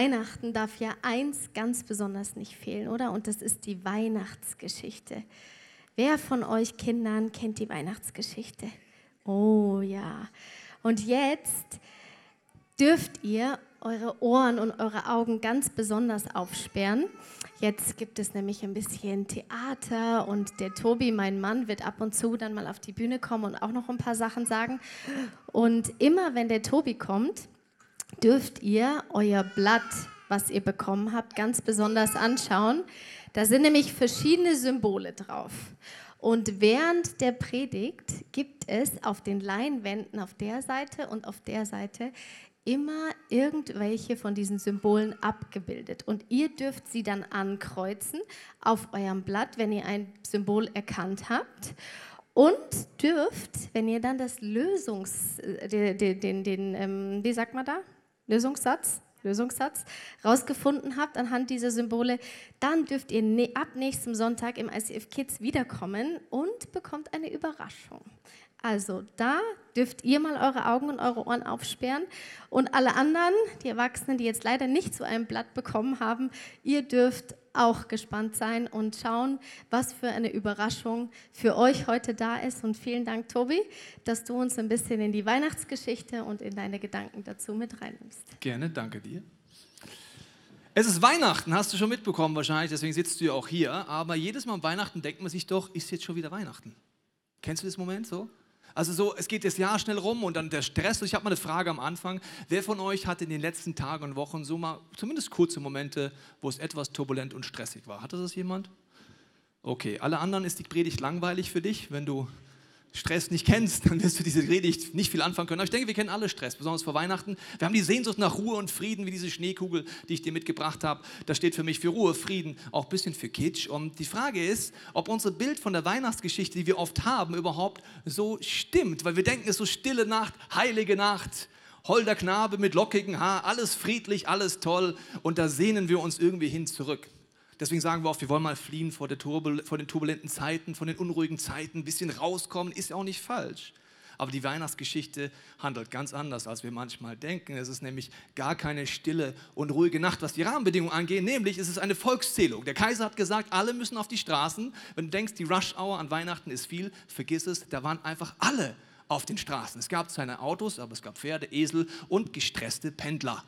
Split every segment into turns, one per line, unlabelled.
Weihnachten darf ja eins ganz besonders nicht fehlen, oder? Und das ist die Weihnachtsgeschichte. Wer von euch Kindern kennt die Weihnachtsgeschichte? Oh ja. Und jetzt dürft ihr eure Ohren und eure Augen ganz besonders aufsperren. Jetzt gibt es nämlich ein bisschen Theater und der Tobi, mein Mann, wird ab und zu dann mal auf die Bühne kommen und auch noch ein paar Sachen sagen. Und immer wenn der Tobi kommt, dürft ihr euer Blatt, was ihr bekommen habt, ganz besonders anschauen. Da sind nämlich verschiedene Symbole drauf. Und während der Predigt gibt es auf den Leinwänden auf der Seite und auf der Seite immer irgendwelche von diesen Symbolen abgebildet. Und ihr dürft sie dann ankreuzen auf eurem Blatt, wenn ihr ein Symbol erkannt habt. Und dürft, wenn ihr dann das Lösungs, äh, den, den, den, den ähm, wie sagt man da? Lösungssatz? Lösungssatz rausgefunden habt anhand dieser Symbole, dann dürft ihr ne, ab nächstem Sonntag im ICF Kids wiederkommen und bekommt eine Überraschung. Also da dürft ihr mal eure Augen und eure Ohren aufsperren und alle anderen, die Erwachsenen, die jetzt leider nicht so ein Blatt bekommen haben, ihr dürft auch gespannt sein und schauen, was für eine Überraschung für euch heute da ist. Und vielen Dank, Tobi, dass du uns ein bisschen in die Weihnachtsgeschichte und in deine Gedanken dazu mit reinnimmst.
Gerne, danke dir. Es ist Weihnachten, hast du schon mitbekommen wahrscheinlich, deswegen sitzt du ja auch hier. Aber jedes Mal am Weihnachten denkt man sich doch, ist jetzt schon wieder Weihnachten. Kennst du das Moment so? Also so, es geht das Jahr schnell rum und dann der Stress. Ich habe mal eine Frage am Anfang. Wer von euch hatte in den letzten Tagen und Wochen so mal zumindest kurze Momente, wo es etwas turbulent und stressig war? Hatte das jemand? Okay, alle anderen ist die Predigt langweilig für dich, wenn du Stress nicht kennst, dann wirst du diese Predigt nicht viel anfangen können. Aber ich denke, wir kennen alle Stress, besonders vor Weihnachten. Wir haben die Sehnsucht nach Ruhe und Frieden, wie diese Schneekugel, die ich dir mitgebracht habe. Das steht für mich für Ruhe, Frieden, auch ein bisschen für Kitsch. Und die Frage ist, ob unser Bild von der Weihnachtsgeschichte, die wir oft haben, überhaupt so stimmt. Weil wir denken, es ist so stille Nacht, heilige Nacht, holder Knabe mit lockigem Haar, alles friedlich, alles toll. Und da sehnen wir uns irgendwie hin zurück. Deswegen sagen wir oft, wir wollen mal fliehen vor, Turbul vor den turbulenten Zeiten, von den unruhigen Zeiten, ein bisschen rauskommen, ist ja auch nicht falsch. Aber die Weihnachtsgeschichte handelt ganz anders, als wir manchmal denken. Es ist nämlich gar keine stille und ruhige Nacht, was die Rahmenbedingungen angeht. Nämlich es ist eine Volkszählung. Der Kaiser hat gesagt, alle müssen auf die Straßen. Wenn du denkst, die Rush-Hour an Weihnachten ist viel, vergiss es, da waren einfach alle auf den Straßen. Es gab keine Autos, aber es gab Pferde, Esel und gestresste Pendler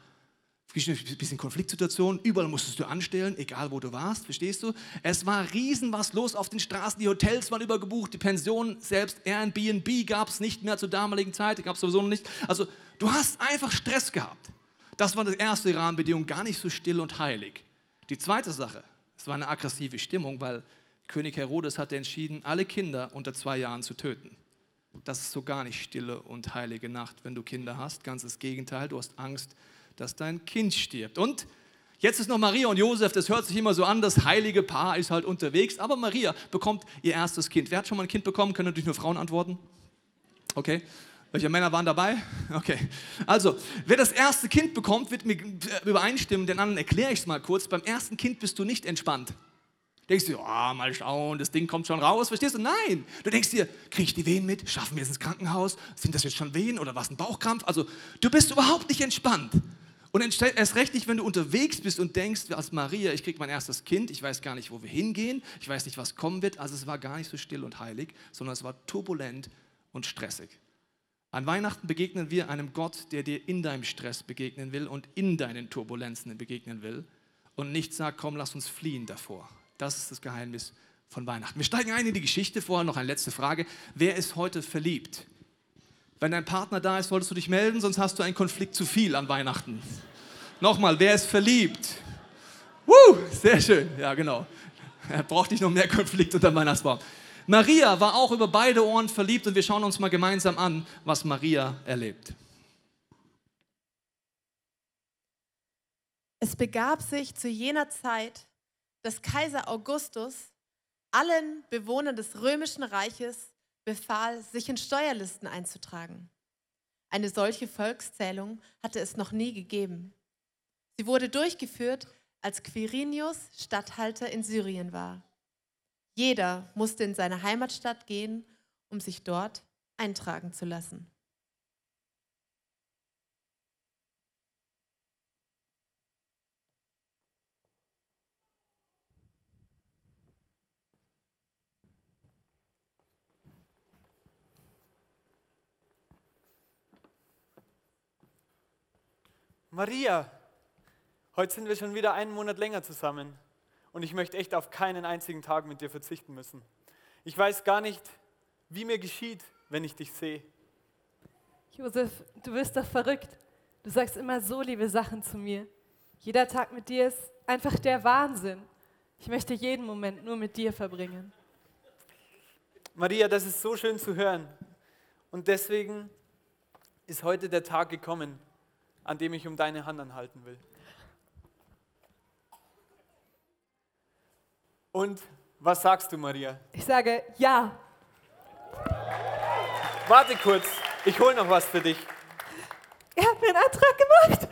ein bisschen Konfliktsituation, überall musstest du anstellen, egal wo du warst, verstehst du? Es war riesen was los auf den Straßen, die Hotels waren übergebucht, die Pensionen, selbst Airbnb gab es nicht mehr zur damaligen Zeit, gab es sowieso noch nicht. Also du hast einfach Stress gehabt. Das war die erste Rahmenbedingung, gar nicht so still und heilig. Die zweite Sache, es war eine aggressive Stimmung, weil König Herodes hatte entschieden, alle Kinder unter zwei Jahren zu töten. Das ist so gar nicht stille und heilige Nacht, wenn du Kinder hast. Ganz das Gegenteil, du hast Angst, dass dein Kind stirbt. Und jetzt ist noch Maria und Josef, das hört sich immer so an, das heilige Paar ist halt unterwegs, aber Maria bekommt ihr erstes Kind. Wer hat schon mal ein Kind bekommen? Können natürlich nur Frauen antworten. Okay. Welche Männer waren dabei? Okay. Also, wer das erste Kind bekommt, wird mir übereinstimmen. Den anderen erkläre ich es mal kurz. Beim ersten Kind bist du nicht entspannt. Denkst du, oh, mal schauen, das Ding kommt schon raus, verstehst du? Nein, du denkst dir, kriege ich die Wehen mit? Schaffen wir es ins Krankenhaus? Sind das jetzt schon Wehen oder was, ein Bauchkrampf? Also, du bist überhaupt nicht entspannt. Und erst recht nicht, wenn du unterwegs bist und denkst, als Maria, ich kriege mein erstes Kind, ich weiß gar nicht, wo wir hingehen, ich weiß nicht, was kommen wird. Also es war gar nicht so still und heilig, sondern es war turbulent und stressig. An Weihnachten begegnen wir einem Gott, der dir in deinem Stress begegnen will und in deinen Turbulenzen begegnen will und nicht sagt, komm, lass uns fliehen davor. Das ist das Geheimnis von Weihnachten. Wir steigen ein in die Geschichte. Vorher noch eine letzte Frage. Wer ist heute verliebt? Wenn dein Partner da ist, solltest du dich melden, sonst hast du einen Konflikt zu viel an Weihnachten. Nochmal, wer ist verliebt? Woo, sehr schön. Ja, genau. Er braucht nicht noch mehr Konflikt unter Weihnachtsbaum. Maria war auch über beide Ohren verliebt und wir schauen uns mal gemeinsam an, was Maria erlebt.
Es begab sich zu jener Zeit, dass Kaiser Augustus allen Bewohnern des römischen Reiches befahl, sich in Steuerlisten einzutragen. Eine solche Volkszählung hatte es noch nie gegeben. Sie wurde durchgeführt, als Quirinius Statthalter in Syrien war. Jeder musste in seine Heimatstadt gehen, um sich dort eintragen zu lassen.
Maria, heute sind wir schon wieder einen Monat länger zusammen und ich möchte echt auf keinen einzigen Tag mit dir verzichten müssen. Ich weiß gar nicht, wie mir geschieht, wenn ich dich sehe.
Josef, du bist doch verrückt. Du sagst immer so liebe Sachen zu mir. Jeder Tag mit dir ist einfach der Wahnsinn. Ich möchte jeden Moment nur mit dir verbringen.
Maria, das ist so schön zu hören. Und deswegen ist heute der Tag gekommen, an dem ich um deine Hand anhalten will. Und was sagst du, Maria?
Ich sage ja.
Warte kurz, ich hole noch was für dich.
Er hat mir einen Antrag gemacht.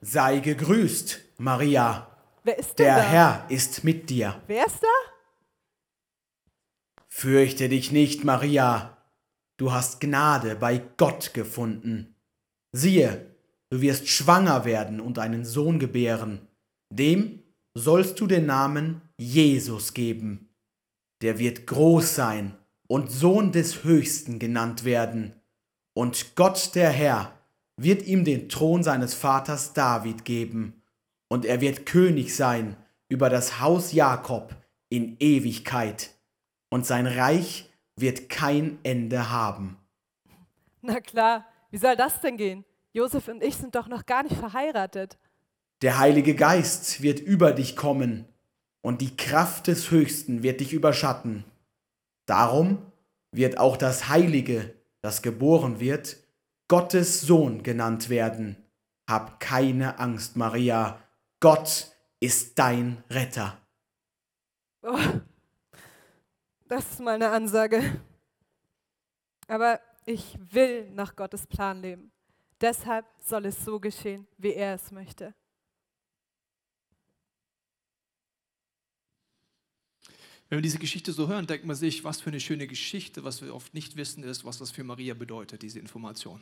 Sei gegrüßt, Maria.
Wer ist denn
Der
da?
Herr ist mit dir.
Wer ist da?
Fürchte dich nicht, Maria. Du hast Gnade bei Gott gefunden. Siehe, du wirst schwanger werden und einen Sohn gebären. Dem sollst du den Namen Jesus geben. Der wird groß sein und Sohn des Höchsten genannt werden. Und Gott der Herr wird ihm den Thron seines Vaters David geben. Und er wird König sein über das Haus Jakob in Ewigkeit. Und sein Reich wird kein Ende haben.
Na klar, wie soll das denn gehen? Josef und ich sind doch noch gar nicht verheiratet.
Der Heilige Geist wird über dich kommen und die Kraft des Höchsten wird dich überschatten. Darum wird auch das Heilige, das geboren wird, Gottes Sohn genannt werden. Hab keine Angst, Maria. Gott ist dein Retter.
Oh, das ist mal eine Ansage. Aber ich will nach Gottes Plan leben. Deshalb soll es so geschehen, wie er es möchte.
Wenn wir diese Geschichte so hören, denkt man sich, was für eine schöne Geschichte. Was wir oft nicht wissen, ist, was das für Maria bedeutet, diese Information.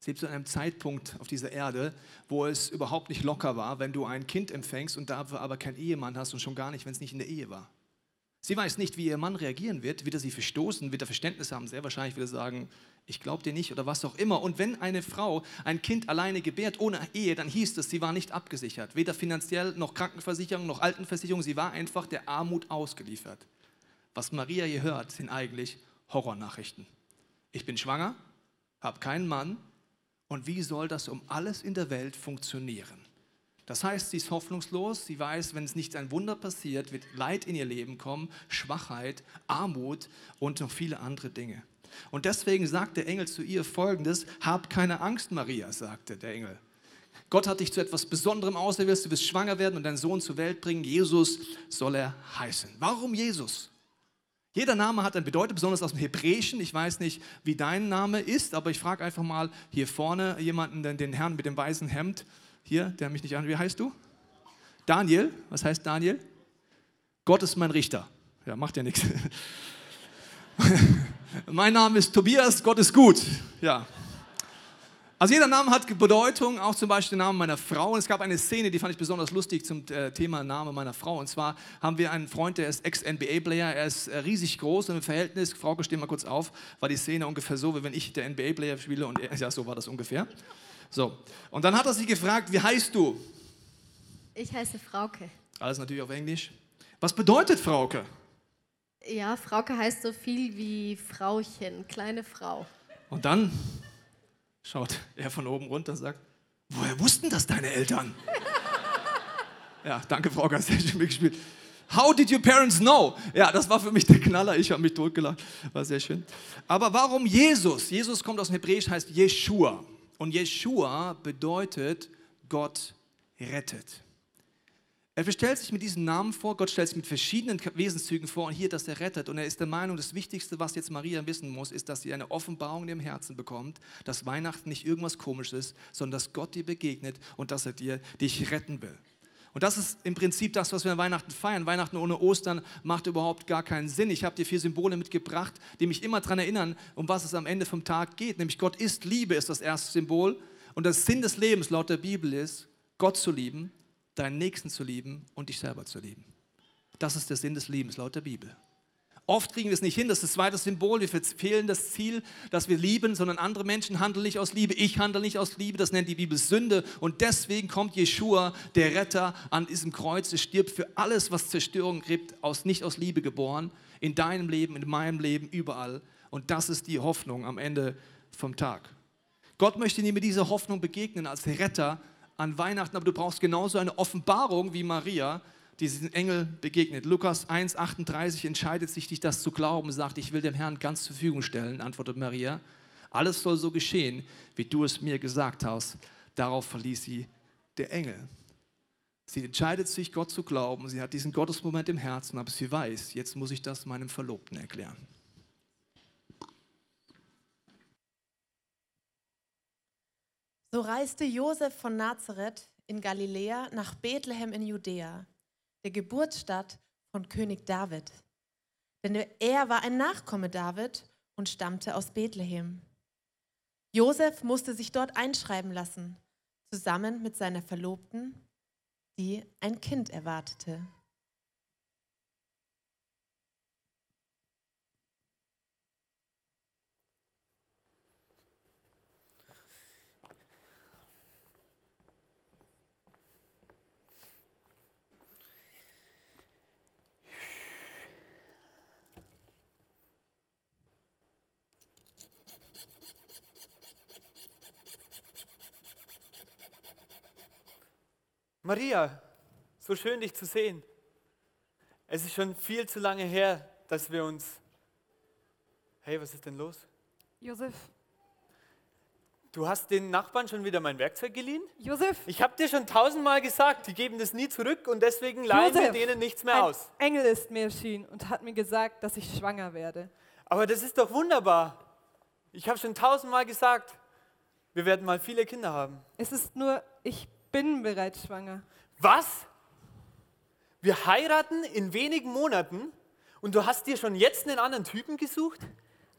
Sie lebt zu einem Zeitpunkt auf dieser Erde, wo es überhaupt nicht locker war, wenn du ein Kind empfängst und dafür aber keinen Ehemann hast und schon gar nicht, wenn es nicht in der Ehe war. Sie weiß nicht, wie ihr Mann reagieren wird. Wird er sie verstoßen? Wird er Verständnis haben? Sehr wahrscheinlich wird er sagen, ich glaube dir nicht oder was auch immer. Und wenn eine Frau ein Kind alleine gebärt, ohne Ehe, dann hieß es, sie war nicht abgesichert. Weder finanziell noch Krankenversicherung noch Altenversicherung. Sie war einfach der Armut ausgeliefert. Was Maria hier hört, sind eigentlich Horrornachrichten. Ich bin schwanger, habe keinen Mann und wie soll das um alles in der Welt funktionieren? Das heißt, sie ist hoffnungslos, sie weiß, wenn es nicht ein Wunder passiert, wird Leid in ihr Leben kommen, Schwachheit, Armut und noch viele andere Dinge. Und deswegen sagt der Engel zu ihr folgendes, hab keine Angst, Maria, sagte der Engel. Gott hat dich zu etwas Besonderem auserwählt, du wirst schwanger werden und deinen Sohn zur Welt bringen. Jesus soll er heißen. Warum Jesus? Jeder Name hat eine Bedeutung, besonders aus dem Hebräischen. Ich weiß nicht, wie dein Name ist, aber ich frage einfach mal hier vorne jemanden, den, den Herrn mit dem weißen Hemd, hier, der mich nicht an. Wie heißt du? Daniel. Was heißt Daniel? Gott ist mein Richter. Ja, macht ja nichts. mein Name ist Tobias, Gott ist gut. Ja. Also jeder Name hat Bedeutung, auch zum Beispiel der Name meiner Frau. Und es gab eine Szene, die fand ich besonders lustig zum äh, Thema Name meiner Frau. Und zwar haben wir einen Freund, der ist Ex-NBA-Player, er ist äh, riesig groß und im Verhältnis, Frauke, steh mal kurz auf, war die Szene ungefähr so, wie wenn ich der NBA-Player spiele und er, ja, so war das ungefähr. So, und dann hat er sie gefragt, wie heißt du?
Ich heiße Frauke.
Alles natürlich auf Englisch. Was bedeutet Frauke?
Ja, Frauke heißt so viel wie Frauchen, kleine Frau.
Und dann schaut er von oben runter und sagt, woher wussten das deine Eltern? ja, danke Frauke, hast sehr schön mitgespielt. How did your parents know? Ja, das war für mich der Knaller. Ich habe mich totgelacht. War sehr schön. Aber warum Jesus? Jesus kommt aus dem Hebräisch, heißt Jeshua. Und Jeshua bedeutet Gott rettet. Er stellt sich mit diesem Namen vor, Gott stellt sich mit verschiedenen Wesenszügen vor und hier, dass er rettet. Und er ist der Meinung, das Wichtigste, was jetzt Maria wissen muss, ist, dass sie eine Offenbarung in ihrem Herzen bekommt, dass Weihnachten nicht irgendwas Komisches ist, sondern dass Gott dir begegnet und dass er dir dich retten will. Und das ist im Prinzip das, was wir an Weihnachten feiern. Weihnachten ohne Ostern macht überhaupt gar keinen Sinn. Ich habe dir vier Symbole mitgebracht, die mich immer daran erinnern, um was es am Ende vom Tag geht. Nämlich Gott ist Liebe, ist das erste Symbol. Und das Sinn des Lebens laut der Bibel ist, Gott zu lieben, deinen Nächsten zu lieben und dich selber zu lieben. Das ist der Sinn des Lebens laut der Bibel. Oft kriegen wir es nicht hin, das ist das zweite Symbol. Wir verfehlen das Ziel, dass wir lieben, sondern andere Menschen handeln nicht aus Liebe. Ich handle nicht aus Liebe, das nennt die Bibel Sünde. Und deswegen kommt Jeshua, der Retter, an diesem Kreuz. Er stirbt für alles, was Zerstörung gibt, aus, nicht aus Liebe geboren. In deinem Leben, in meinem Leben, überall. Und das ist die Hoffnung am Ende vom Tag. Gott möchte dir mit dieser Hoffnung begegnen als Retter an Weihnachten, aber du brauchst genauso eine Offenbarung wie Maria, diesen Engel begegnet. Lukas 1,38 entscheidet sich, dich das zu glauben, sagt, ich will dem Herrn ganz zur Verfügung stellen, antwortet Maria. Alles soll so geschehen, wie du es mir gesagt hast. Darauf verließ sie der Engel. Sie entscheidet sich, Gott zu glauben. Sie hat diesen Gottesmoment im Herzen, aber sie weiß, jetzt muss ich das meinem Verlobten erklären.
So reiste Josef von Nazareth in Galiläa nach Bethlehem in Judäa der Geburtsstadt von König David. Denn er war ein Nachkomme David und stammte aus Bethlehem. Josef musste sich dort einschreiben lassen, zusammen mit seiner Verlobten, die ein Kind erwartete.
Maria, so schön dich zu sehen. Es ist schon viel zu lange her, dass wir uns... Hey, was ist denn los?
Josef,
Du hast den Nachbarn schon wieder mein Werkzeug geliehen?
Josef,
Ich habe dir schon tausendmal gesagt, die geben das nie zurück und deswegen leihen wir
Josef,
denen nichts mehr
ein
aus.
Engel ist mir erschienen und hat mir gesagt, dass ich schwanger werde.
Aber das ist doch wunderbar. Ich habe schon tausendmal gesagt, wir werden mal viele Kinder haben.
Es ist nur, ich bin bereits schwanger.
Was? Wir heiraten in wenigen Monaten und du hast dir schon jetzt einen anderen Typen gesucht?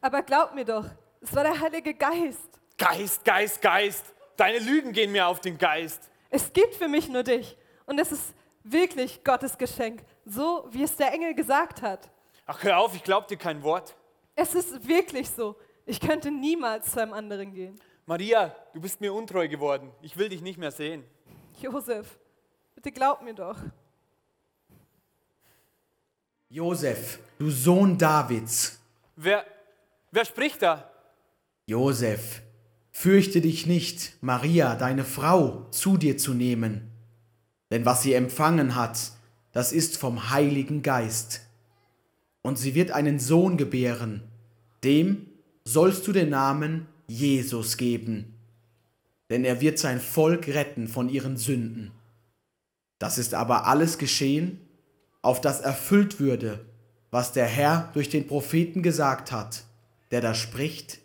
Aber glaub mir doch, es war der Heilige Geist.
Geist, Geist, Geist. Deine Lügen gehen mir auf den Geist.
Es gibt für mich nur dich. Und es ist wirklich Gottes Geschenk, so wie es der Engel gesagt hat.
Ach, hör auf, ich glaub dir kein Wort.
Es ist wirklich so. Ich könnte niemals zu einem anderen gehen.
Maria, du bist mir untreu geworden. Ich will dich nicht mehr sehen.
Josef, bitte glaub mir doch.
Josef, du Sohn Davids,
Wer, wer spricht da?
Josef, fürchte dich nicht, Maria, deine Frau, zu dir zu nehmen. Denn was sie empfangen hat, das ist vom Heiligen Geist. Und sie wird einen Sohn gebären, dem sollst du den Namen Jesus geben. Denn er wird sein Volk retten von ihren Sünden. Das ist aber alles geschehen, auf das erfüllt würde, was der Herr durch den Propheten gesagt hat, der da spricht,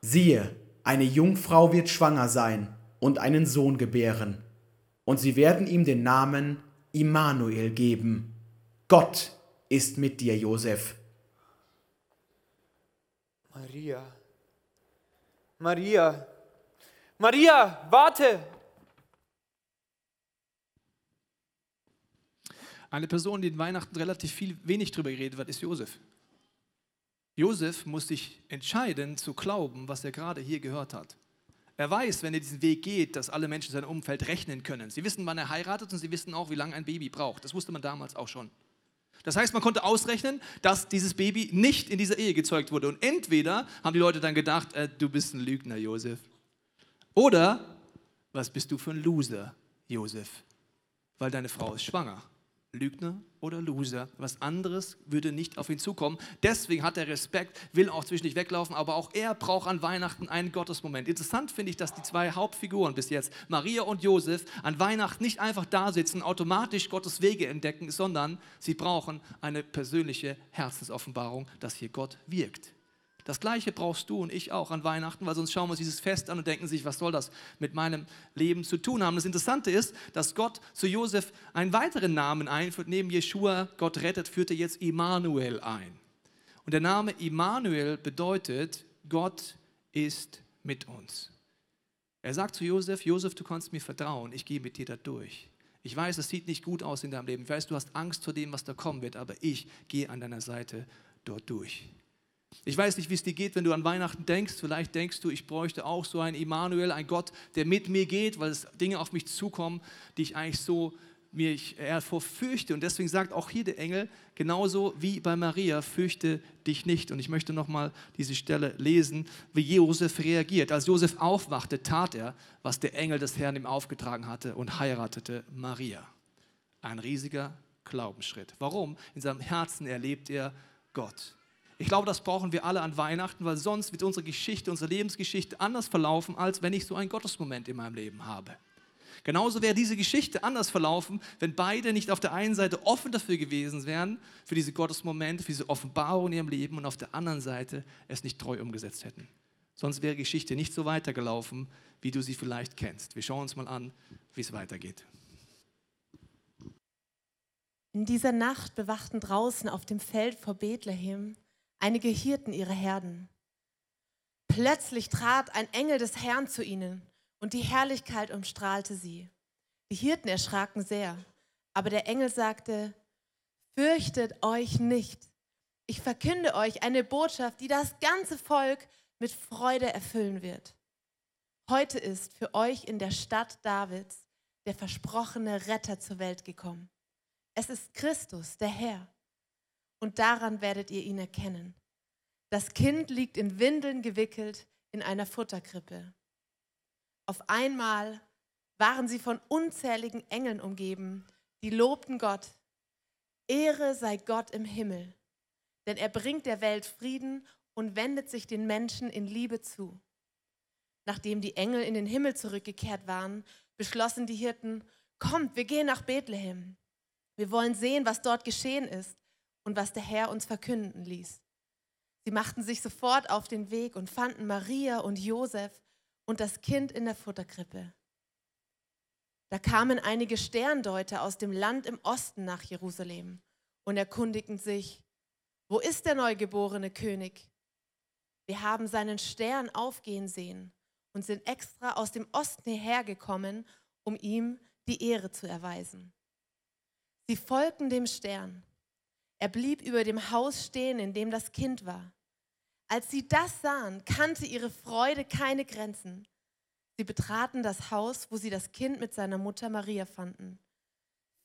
Siehe, eine Jungfrau wird schwanger sein und einen Sohn gebären, und sie werden ihm den Namen Immanuel geben. Gott ist mit dir, Josef.
Maria. Maria. Maria, warte!
Eine Person, die in Weihnachten relativ viel wenig drüber geredet wird, ist Josef. Josef muss sich entscheiden zu glauben, was er gerade hier gehört hat. Er weiß, wenn er diesen Weg geht, dass alle Menschen in seinem Umfeld rechnen können. Sie wissen, wann er heiratet und sie wissen auch, wie lange ein Baby braucht. Das wusste man damals auch schon. Das heißt, man konnte ausrechnen, dass dieses Baby nicht in dieser Ehe gezeugt wurde. Und entweder haben die Leute dann gedacht, äh, du bist ein Lügner, Josef. Oder, was bist du für ein Loser, Josef? Weil deine Frau ist schwanger. Lügner oder Loser. Was anderes würde nicht auf ihn zukommen. Deswegen hat er Respekt, will auch zwischendurch weglaufen, aber auch er braucht an Weihnachten einen Gottesmoment. Interessant finde ich, dass die zwei Hauptfiguren bis jetzt, Maria und Josef, an Weihnachten nicht einfach da sitzen, automatisch Gottes Wege entdecken, sondern sie brauchen eine persönliche Herzensoffenbarung, dass hier Gott wirkt. Das Gleiche brauchst du und ich auch an Weihnachten, weil sonst schauen wir uns dieses Fest an und denken sich, was soll das mit meinem Leben zu tun haben. Das Interessante ist, dass Gott zu Josef einen weiteren Namen einführt. Neben Jeshua, Gott rettet, führt er jetzt Immanuel ein. Und der Name Immanuel bedeutet, Gott ist mit uns. Er sagt zu Josef, Josef, du kannst mir vertrauen, ich gehe mit dir da durch. Ich weiß, es sieht nicht gut aus in deinem Leben. Ich weiß, du hast Angst vor dem, was da kommen wird, aber ich gehe an deiner Seite dort durch. Ich weiß nicht, wie es dir geht, wenn du an Weihnachten denkst. Vielleicht denkst du, ich bräuchte auch so einen Immanuel, einen Gott, der mit mir geht, weil es Dinge auf mich zukommen, die ich eigentlich so mich eher vorfürchte. Und deswegen sagt auch hier der Engel, genauso wie bei Maria, fürchte dich nicht. Und ich möchte nochmal diese Stelle lesen, wie Josef reagiert. Als Josef aufwachte, tat er, was der Engel des Herrn ihm aufgetragen hatte und heiratete Maria. Ein riesiger Glaubensschritt. Warum? In seinem Herzen erlebt er Gott. Ich glaube, das brauchen wir alle an Weihnachten, weil sonst wird unsere Geschichte, unsere Lebensgeschichte anders verlaufen, als wenn ich so einen Gottesmoment in meinem Leben habe. Genauso wäre diese Geschichte anders verlaufen, wenn beide nicht auf der einen Seite offen dafür gewesen wären, für diese Gottesmomente, für diese Offenbarung in ihrem Leben und auf der anderen Seite es nicht treu umgesetzt hätten. Sonst wäre Geschichte nicht so weitergelaufen, wie du sie vielleicht kennst. Wir schauen uns mal an, wie es weitergeht.
In dieser Nacht bewachten draußen auf dem Feld vor Bethlehem einige Hirten ihre Herden. Plötzlich trat ein Engel des Herrn zu ihnen und die Herrlichkeit umstrahlte sie. Die Hirten erschraken sehr, aber der Engel sagte, fürchtet euch nicht. Ich verkünde euch eine Botschaft, die das ganze Volk mit Freude erfüllen wird. Heute ist für euch in der Stadt Davids der versprochene Retter zur Welt gekommen. Es ist Christus, der Herr. Und daran werdet ihr ihn erkennen. Das Kind liegt in Windeln gewickelt in einer Futterkrippe. Auf einmal waren sie von unzähligen Engeln umgeben, die lobten Gott. Ehre sei Gott im Himmel, denn er bringt der Welt Frieden und wendet sich den Menschen in Liebe zu. Nachdem die Engel in den Himmel zurückgekehrt waren, beschlossen die Hirten, kommt, wir gehen nach Bethlehem. Wir wollen sehen, was dort geschehen ist und was der Herr uns verkünden ließ. Sie machten sich sofort auf den Weg und fanden Maria und Josef und das Kind in der Futterkrippe. Da kamen einige Sterndeuter aus dem Land im Osten nach Jerusalem und erkundigten sich, wo ist der neugeborene König? Wir haben seinen Stern aufgehen sehen und sind extra aus dem Osten hierher gekommen, um ihm die Ehre zu erweisen. Sie folgten dem Stern. Er blieb über dem Haus stehen, in dem das Kind war. Als sie das sahen, kannte ihre Freude keine Grenzen. Sie betraten das Haus, wo sie das Kind mit seiner Mutter Maria fanden,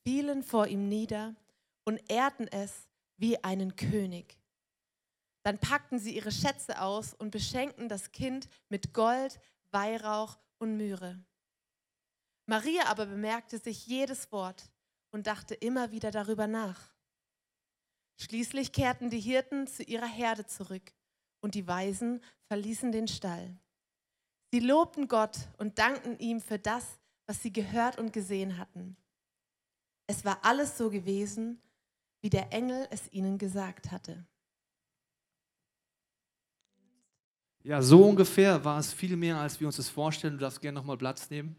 fielen vor ihm nieder und ehrten es wie einen König. Dann packten sie ihre Schätze aus und beschenkten das Kind mit Gold, Weihrauch und Myrrhe. Maria aber bemerkte sich jedes Wort und dachte immer wieder darüber nach. Schließlich kehrten die Hirten zu ihrer Herde zurück und die Weisen verließen den Stall. Sie lobten Gott und dankten ihm für das, was sie gehört und gesehen hatten. Es war alles so gewesen, wie der Engel es ihnen gesagt hatte.
Ja, so ungefähr war es viel mehr, als wir uns das vorstellen. Du darfst gerne nochmal Platz nehmen.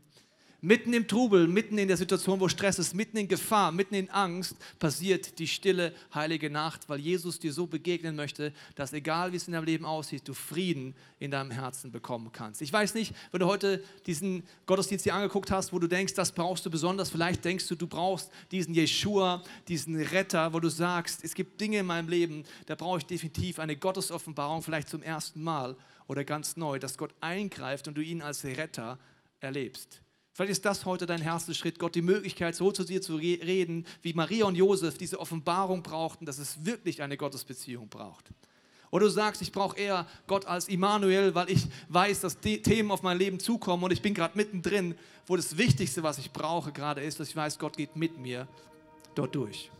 Mitten im Trubel, mitten in der Situation, wo Stress ist, mitten in Gefahr, mitten in Angst, passiert die stille, heilige Nacht, weil Jesus dir so begegnen möchte, dass egal wie es in deinem Leben aussieht, du Frieden in deinem Herzen bekommen kannst. Ich weiß nicht, wenn du heute diesen Gottesdienst dir angeguckt hast, wo du denkst, das brauchst du besonders, vielleicht denkst du, du brauchst diesen Jeshua, diesen Retter, wo du sagst, es gibt Dinge in meinem Leben, da brauche ich definitiv eine Gottesoffenbarung, vielleicht zum ersten Mal oder ganz neu, dass Gott eingreift und du ihn als Retter erlebst. Vielleicht ist das heute dein Herzensschritt, Gott die Möglichkeit, so zu dir zu reden, wie Maria und Josef diese Offenbarung brauchten, dass es wirklich eine Gottesbeziehung braucht. Oder du sagst, ich brauche eher Gott als Immanuel, weil ich weiß, dass Themen auf mein Leben zukommen und ich bin gerade mittendrin, wo das Wichtigste, was ich brauche gerade ist, dass ich weiß, Gott geht mit mir dort durch.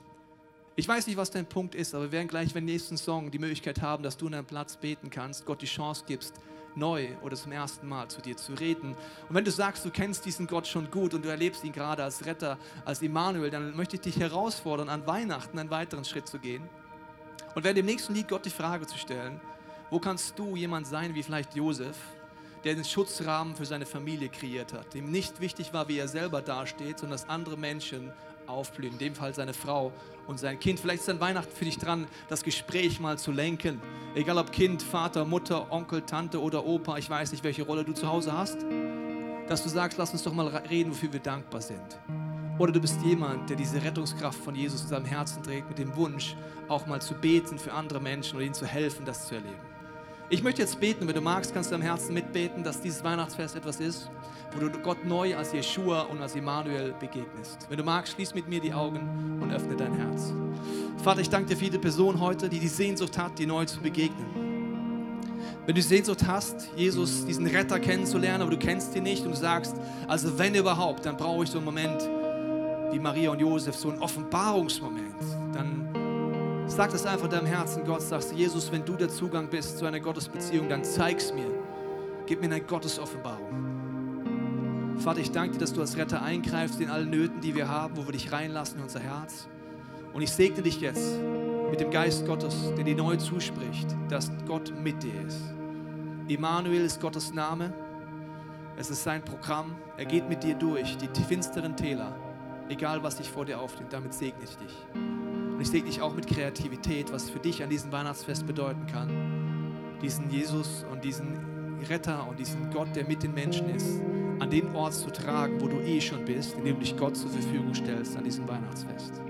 Ich weiß nicht, was dein Punkt ist, aber wir werden gleich beim nächsten Song die Möglichkeit haben, dass du in einem Platz beten kannst, Gott die Chance gibst, neu oder zum ersten Mal zu dir zu reden. Und wenn du sagst, du kennst diesen Gott schon gut und du erlebst ihn gerade als Retter, als Immanuel, dann möchte ich dich herausfordern, an Weihnachten einen weiteren Schritt zu gehen. Und während dem nächsten Lied Gott die Frage zu stellen, wo kannst du jemand sein wie vielleicht Josef, der den Schutzrahmen für seine Familie kreiert hat, dem nicht wichtig war, wie er selber dasteht, sondern dass andere Menschen aufblühen, in dem Fall seine Frau und sein Kind. Vielleicht ist an Weihnachten für dich dran, das Gespräch mal zu lenken. Egal ob Kind, Vater, Mutter, Onkel, Tante oder Opa, ich weiß nicht, welche Rolle du zu Hause hast. Dass du sagst, lass uns doch mal reden, wofür wir dankbar sind. Oder du bist jemand, der diese Rettungskraft von Jesus in seinem Herzen trägt, mit dem Wunsch, auch mal zu beten für andere Menschen und ihnen zu helfen, das zu erleben. Ich möchte jetzt beten, wenn du magst, kannst du am Herzen mitbeten, dass dieses Weihnachtsfest etwas ist, wo du Gott neu als Jeshua und als Immanuel begegnest. Wenn du magst, schließ mit mir die Augen und öffne dein Herz. Vater, ich danke dir für jede Person heute, die die Sehnsucht hat, dir neu zu begegnen. Wenn du Sehnsucht hast, Jesus, diesen Retter kennenzulernen, aber du kennst ihn nicht und du sagst, also wenn überhaupt, dann brauche ich so einen Moment wie Maria und Josef, so einen Offenbarungsmoment, dann sag das einfach deinem Herzen Gott, sagst du, Jesus, wenn du der Zugang bist zu einer Gottesbeziehung, dann zeig's mir. Gib mir eine Gottesoffenbarung. Vater, ich danke dir, dass du als Retter eingreifst in alle Nöten, die wir haben, wo wir dich reinlassen in unser Herz. Und ich segne dich jetzt mit dem Geist Gottes, der dir neu zuspricht, dass Gott mit dir ist. Immanuel ist Gottes Name. Es ist sein Programm. Er geht mit dir durch die finsteren Täler, egal was sich vor dir aufnimmt. Damit segne ich dich. Und ich segne dich auch mit Kreativität, was für dich an diesem Weihnachtsfest bedeuten kann. Diesen Jesus und diesen Retter und diesen Gott, der mit den Menschen ist, an den Ort zu tragen, wo du eh schon bist, indem du dich Gott zur Verfügung stellst an diesem Weihnachtsfest.